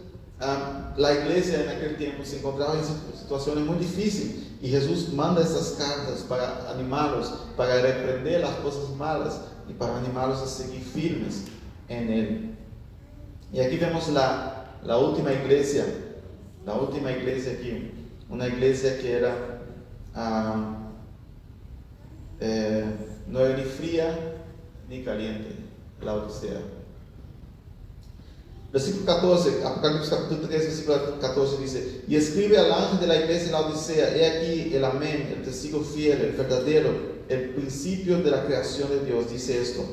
la iglesia en aquel tiempo se encontraba en situaciones muy difíciles y Jesús manda estas cartas para animarlos, para reprender las cosas malas y para animarlos a seguir firmes en Él. Y aquí vemos la, la última iglesia, la última iglesia aquí, una iglesia que era, eh, no era ni fría ni caliente, la Odisea. Versículo 14, Apocalipsis capítulo 3, versículo 14 dice, y escribe al ángel de la iglesia en la Odisea, he aquí el amén, el testigo fiel, el verdadero, el principio de la creación de Dios, dice esto,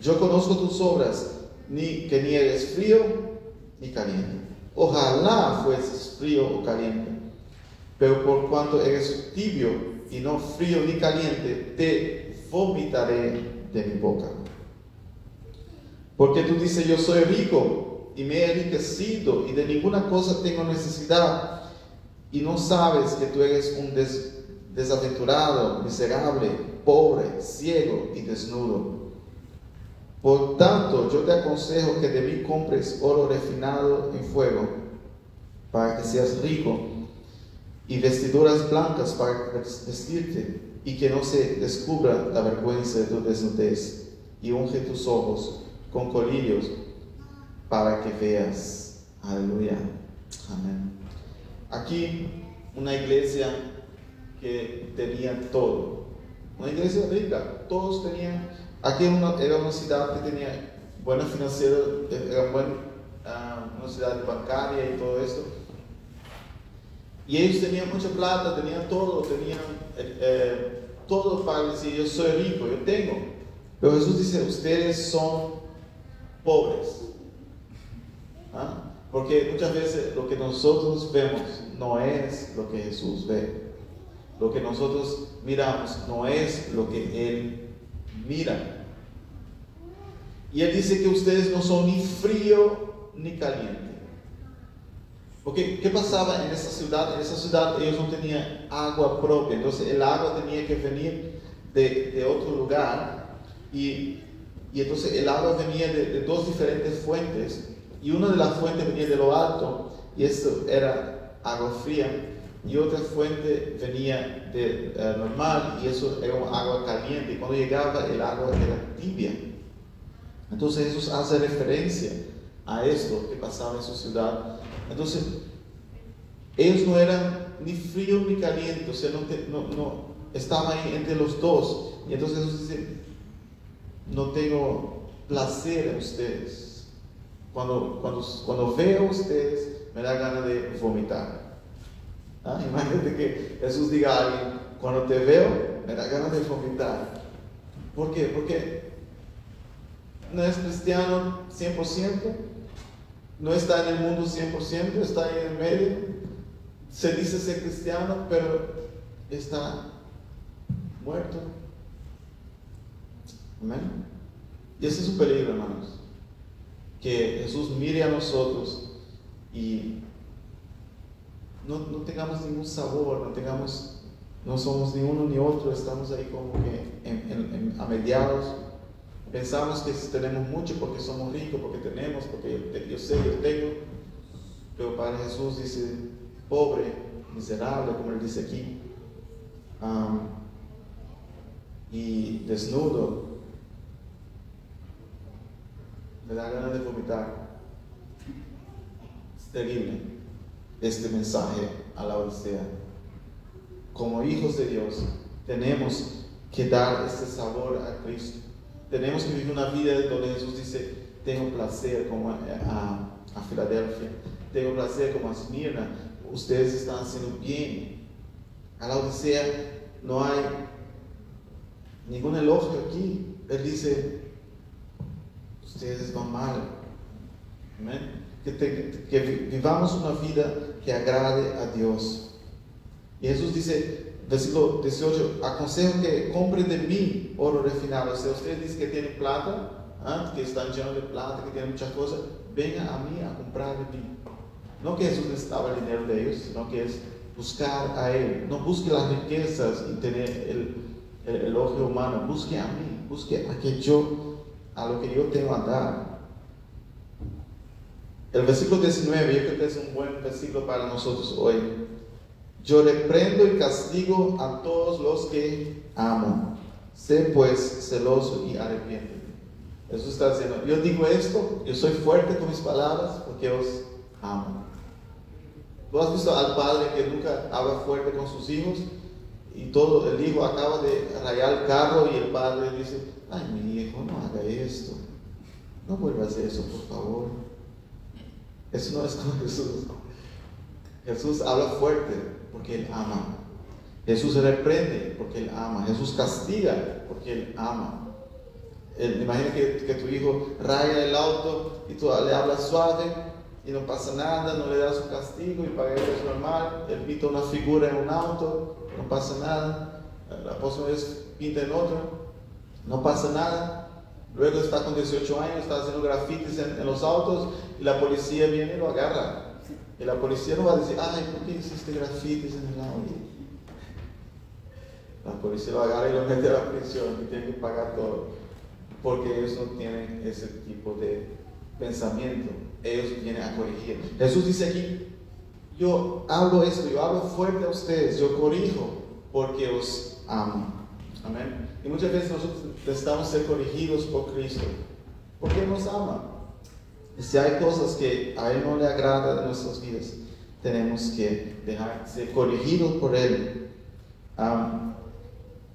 yo conozco tus obras, ni, que ni eres frío ni caliente. Ojalá fueses frío o caliente, pero por cuanto eres tibio y no frío ni caliente, te vomitaré de mi boca. Porque tú dices, yo soy rico y me he enriquecido y de ninguna cosa tengo necesidad y no sabes que tú eres un desaventurado, miserable, pobre, ciego y desnudo. Por tanto, yo te aconsejo que de mí compres oro refinado en fuego para que seas rico y vestiduras blancas para vestirte y que no se descubra la vergüenza de tu desnudez y unge tus ojos con colillos para que veas. Aleluya. Amén. Aquí una iglesia que tenía todo. Una iglesia rica. Todos tenían. Aquí era una ciudad que tenía buena financiera, era buena, ah, una ciudad bancaria y todo esto. Y ellos tenían mucha plata, tenían todo, tenían eh, eh, todo para decir, yo soy rico, yo tengo. Pero Jesús dice, ustedes son pobres. ¿Ah? Porque muchas veces lo que nosotros vemos no es lo que Jesús ve. Lo que nosotros miramos no es lo que Él mira. Y Él dice que ustedes no son ni frío ni caliente. Porque, ¿qué pasaba en esa ciudad? En esa ciudad ellos no tenían agua propia. Entonces el agua tenía que venir de, otro lugar. Y, entonces el agua venía de dos diferentes fuentes y una de las fuentes venía de lo alto y esto era agua fría y otra fuente venía de eh, normal y eso era agua caliente y cuando llegaba el agua era tibia. Entonces Jesús hace referencia a esto que pasaba en su ciudad. Entonces ellos no eran ni frío ni caliente, o sea, no, no, no estaban ahí entre los dos. Y entonces Jesús dice, no tengo placer en ustedes cuando, cuando, cuando veo a ustedes, me da ganas de vomitar. ¿Ah? (laughs) Imagínate que Jesús diga a alguien, cuando te veo, me da ganas de vomitar. ¿Por qué? Porque no es cristiano 100%, no está en el mundo 100%, está ahí en el medio. Se dice ser cristiano, pero está muerto. Amén. Y ese es un peligro, hermanos que Jesús mire a nosotros y no, no, tengamos ningún sabor, no tengamos, no somos ni uno ni otro, estamos ahí como que en, a mediados. Pensamos que tenemos mucho porque somos ricos, porque tenemos, porque yo, sé, yo tengo. Pero para Jesús dice, pobre, miserable, como él dice aquí, y desnudo, me da ganas de vomitar. Terrible este mensaje a la Odisea. Como hijos de Dios, tenemos que dar este sabor a Cristo. Tenemos que vivir una vida donde Jesús dice, tengo placer como a, a, Filadelfia, tengo placer como a Smyrna, ustedes están haciendo bien. A la Odisea no hay ningún elogio aquí. Él dice, ustedes van mal. Que, vivamos una vida que agrade a Dios. Y Jesús dice, versículo 18, aconsejo que compren de mí oro refinado. Si ustedes dicen que tienen plata, ¿ah? que están llenos de plata, que tienen muchas cosas, vengan a mí a comprar de mí. No que Jesús necesitaba el dinero de ellos, sino que es buscar a Él. No busque las riquezas y tener el, el elogio humano. Busque a mí, busque a que yo a lo que yo tengo a dar. El versículo 19, yo creo que es un buen versículo para nosotros hoy. Yo reprendo y castigo a todos los que amo. Sé pues celoso y arrepiéntete. Jesús está diciendo, yo digo esto, yo soy fuerte con mis palabras porque os amo. ¿Tú has visto al padre que nunca habla fuerte con sus hijos? Y todo, el hijo acaba de rayar el carro y el padre dice, ay mi hijo, no haga esto. No vuelva a hacer eso, por favor. Eso no es como (laughs) Jesús. Jesús habla fuerte porque Él ama. Jesús reprende porque Él ama. Jesús castiga porque Él ama. imagina que, que, tu hijo raya el auto y tú le hablas suave y no pasa nada, no le das un castigo y para él es normal. Él pinta una figura en un auto, no pasa nada. La próxima vez pinta en otro, no pasa nada. Luego está con 18 años, está haciendo grafitis en, los autos y la policía viene y lo agarra. Y la policía no va a decir, ay, ¿por qué hiciste grafitis en el auto? La policía lo agarra y lo mete a la prisión y tiene que pagar todo. Porque ellos no tienen ese tipo de pensamiento. Ellos vienen a corregir. Jesús dice aquí, yo hablo esto, yo hablo fuerte a ustedes, yo corrijo porque os amo. Amén. Y muchas veces nosotros necesitamos ser corregidos por Cristo, porque nos ama. Y si hay cosas que a Él no le agrada de nuestras vidas, tenemos que dejar ser corregidos por Él.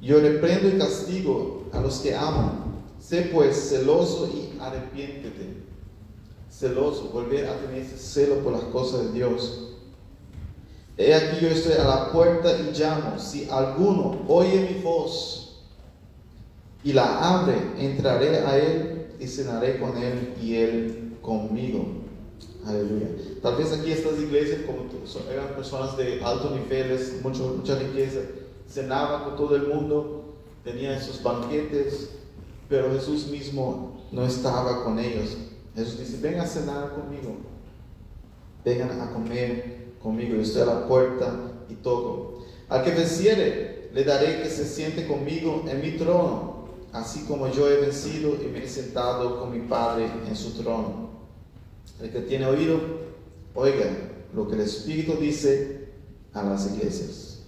yo reprendo y castigo a los que aman. Sé pues celoso y arrepiéntete. Celoso, volver a tener ese celo por las cosas de Dios. He aquí yo estoy a la puerta y llamo. Si alguno oye mi voz y la abre, entraré a él y cenaré con él y él conmigo. Aleluya. Tal vez aquí estas iglesias, como eran personas de altos niveles, mucho, mucha riqueza, cenaban con todo el mundo, tenían esos banquetes, pero Jesús mismo no estaba con ellos. Jesús dice, ven a cenar conmigo, vengan a comer conmigo, yo estoy a la puerta y toco. Al que venciere, le daré que se siente conmigo en mi trono así como yo he vencido y me he sentado con mi Padre en su trono. El que tiene oído, oiga lo que el Espíritu dice a las iglesias.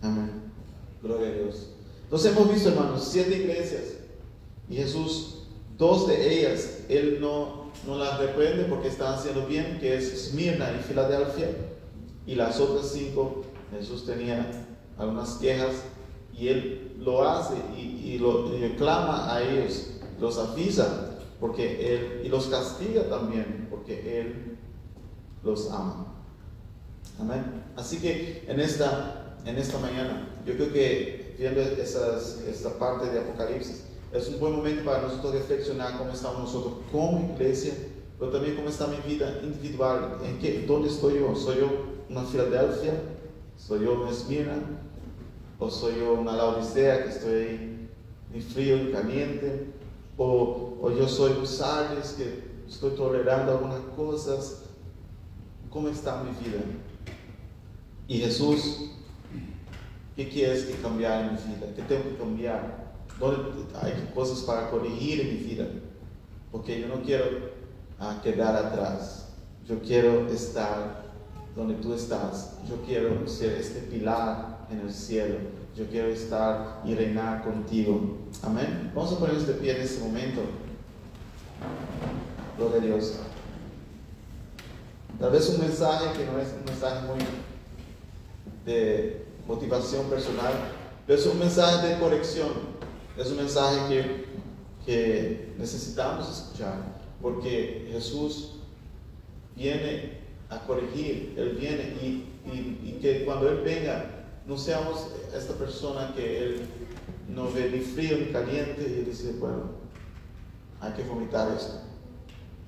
Amén. Gloria a Dios. Entonces hemos visto, hermanos, siete iglesias y Jesús, dos de ellas, Él no, no las reprende porque están haciendo bien, que es Esmirna y Filadelfia, y las otras cinco, Jesús tenía algunas quejas y Él lo hace y, lo clama a ellos, los avisa porque Él, y los castiga también porque Él los ama. Amén. Así que en esta, en esta mañana, yo creo que viendo esta parte de Apocalipsis, es un buen momento para nosotros reflexionar cómo estamos nosotros como iglesia, pero también cómo está mi vida individual, en qué, dónde estoy yo. ¿Soy yo una Filadelfia? ¿Soy yo una Esmirna? o soy yo una laodicea que estoy ni frío ni caliente, o, o yo soy un Sardes que estoy tolerando algunas cosas. ¿Cómo está mi vida? Y Jesús, ¿qué quieres que cambiar en mi vida? ¿Qué tengo que cambiar? ¿Dónde hay cosas para corregir en mi vida? Porque yo no quiero ah, quedar atrás. Yo quiero estar donde tú estás. Yo quiero ser este pilar en el cielo. Yo quiero estar y reinar contigo. Amén. Vamos a ponernos de pie en este momento. Gloria a Dios. Tal vez un mensaje que no es un mensaje muy de motivación personal, pero es un mensaje de corrección. Es un mensaje que, que necesitamos escuchar, porque Jesús viene a corregir, Él viene y, y, que cuando Él venga, no seamos esta persona que él no ve ni frío ni caliente y dice, bueno, hay que vomitar esto.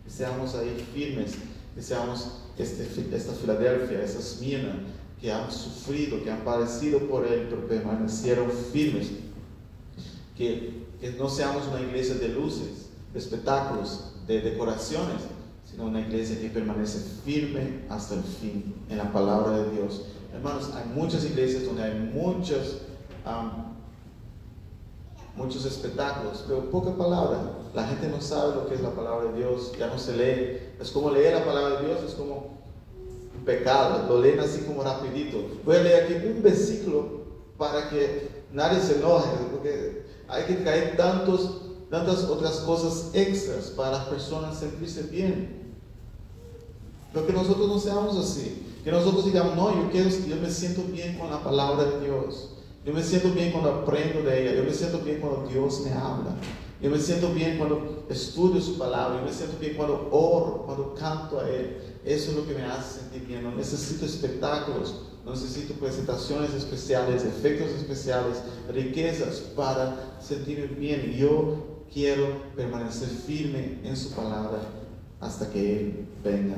Seamos ahí firmes, que seamos este, esta Filadelfia, esa Esmirna, que han sufrido, que han padecido por él, pero permanecieron firmes. Que, que no seamos una iglesia de luces, de espectáculos, de decoraciones, sino una iglesia que permanece firme hasta el fin en la palabra de Dios Hermanos, hay muchas iglesias donde hay muchos, muchos espectáculos, pero poca palabra. La gente no sabe lo que es la palabra de Dios, ya no se lee. Es como leer la palabra de Dios, es como un pecado, lo leen así como rapidito. Voy a leer aquí un versículo para que nadie se enoje, porque hay que caer tantos tantas otras cosas extras para las personas sentirse bien. Pero que nosotros no seamos así. Que nosotros digamos, no, yo quiero, yo me siento bien con la palabra de Dios. Yo me siento bien cuando aprendo de ella. Yo me siento bien cuando Dios me habla. Yo me siento bien cuando estudio su palabra. Yo me siento bien cuando oro, cuando canto a Él. Eso es lo que me hace sentir bien. No necesito espectáculos, necesito presentaciones especiales, efectos especiales, riquezas para sentirme bien. Yo quiero permanecer firme en su palabra hasta que Él venga.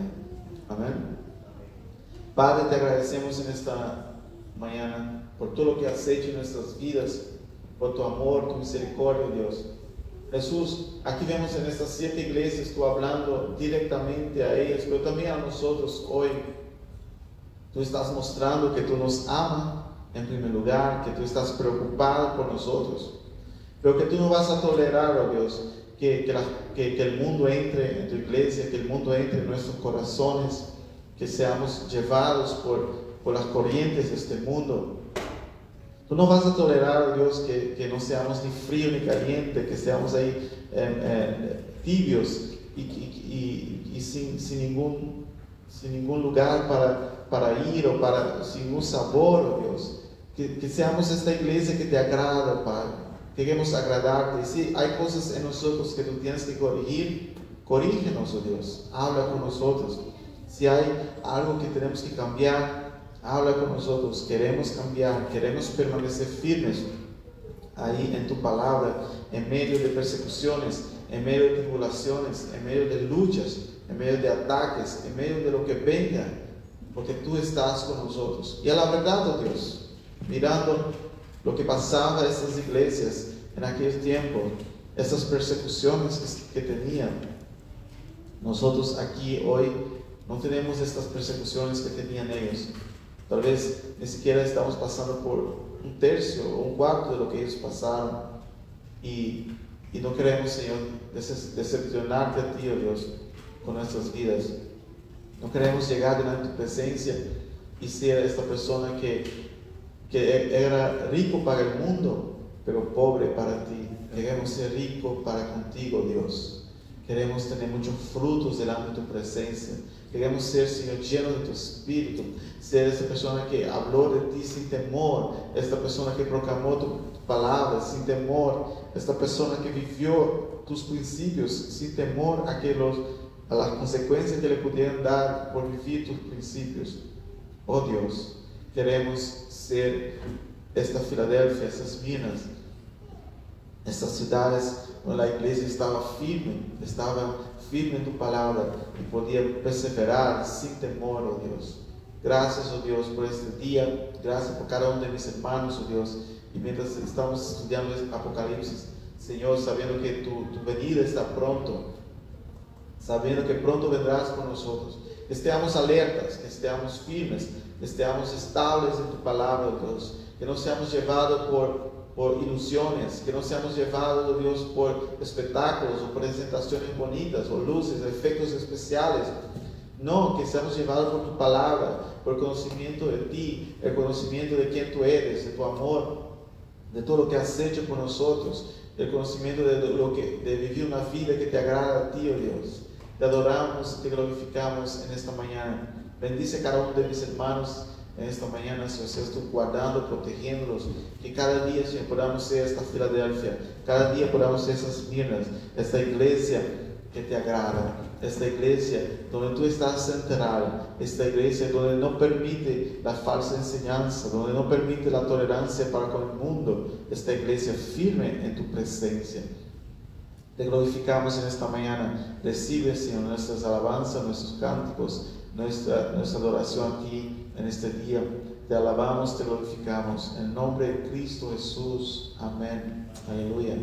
Amén. Padre, te agradecemos en esta mañana por todo lo que has hecho en nuestras vidas, por tu amor, tu misericordia, Dios. Jesús, aquí vemos en estas siete iglesias tú hablando directamente a ellas, pero también a nosotros hoy. Tú estás mostrando que tú nos amas en primer lugar, que tú estás preocupado por nosotros, pero que tú no vas a tolerar, oh Dios, que, que, que, el mundo entre en tu iglesia, que el mundo entre en nuestros corazones, que seamos llevados por, por las corrientes de este mundo, Tú no vas a tolerar, Dios, que, que no seamos ni frío ni caliente, que seamos ahí em, em, tibios y, y, y, sin, sin, ningún, sin ningún lugar para, para ir o para, sin ningún sabor, oh Dios. Que, seamos esta iglesia que te agrada, Padre. Queremos agradarte. Si hay cosas en nosotros que tú tienes que corregir, corrígenos, oh Dios. Habla con nosotros. Si hay algo que tenemos que cambiar, habla con nosotros, queremos cambiar, queremos permanecer firmes ahí en tu palabra, en medio de persecuciones, en medio de tribulaciones, en medio de luchas, en medio de ataques, en medio de lo que venga, porque tú estás con nosotros. Y a la verdad, oh Dios, mirando lo que pasaba en estas iglesias en aquel tiempo, estas persecuciones que, tenían, nosotros aquí hoy no tenemos estas persecuciones que tenían ellos. Tal vez ni siquiera estamos pasando por un tercio o un cuarto de lo que ellos pasaron. Y, y no queremos, Señor, decepcionarte a ti, oh Dios, con nuestras vidas. No queremos llegar delante de tu presencia y ser esta persona que, que era rico para el mundo, pero pobre para ti. Queremos ser rico para contigo, Dios. Queremos tener muchos frutos delante de tu presencia. Queremos ser, Señor, llenos de tu Espíritu. Ser esa persona que habló de ti sin temor. Esta persona que proclamó tu, palabra sin temor. Esta persona que vivió tus principios sin temor a, que los, a las consecuencias que le pudieran dar por vivir tus principios. Oh Dios, queremos ser esta Filadelfia, estas minas, estas ciudades donde la iglesia estaba firme, estaba firme en tu palabra y podía perseverar sin temor, oh Dios. Gracias, oh Dios, por este día. Gracias por cada uno de mis hermanos, oh Dios. Y mientras estamos estudiando este Apocalipsis, Señor, sabiendo que tu, tu venida está pronto, sabiendo que pronto vendrás con nosotros, estemos alertas, estemos firmes, estemos estables en tu palabra, oh Dios, que no seamos llevados por por ilusiones, que no seamos llevados, oh Dios, por espectáculos o presentaciones bonitas o luces, efectos especiales. No, que seamos llevados por tu palabra, por el conocimiento de ti, el conocimiento de quién tú eres, de tu amor, de todo lo que has hecho por nosotros, el conocimiento de, de vivir una vida que te agrada a ti, oh Dios. Te adoramos, te glorificamos en esta mañana. Bendice cada uno de mis hermanos en esta mañana, Señor, seas tú guardando, protegiéndolos, que cada día, podamos ser esta Filadelfia, cada día podamos ser esas minas, esta iglesia que te agrada, esta iglesia donde tú estás central, esta iglesia donde no permite la falsa enseñanza, donde no permite la tolerancia para con el mundo, esta iglesia firme en tu presencia. Te glorificamos en esta mañana. Recibe, Señor, nuestras alabanzas, nuestros cánticos, nuestra, nuestra adoración aquí en este día. Te alabamos, te glorificamos. En nombre de Cristo Jesús. Amén. Aleluya.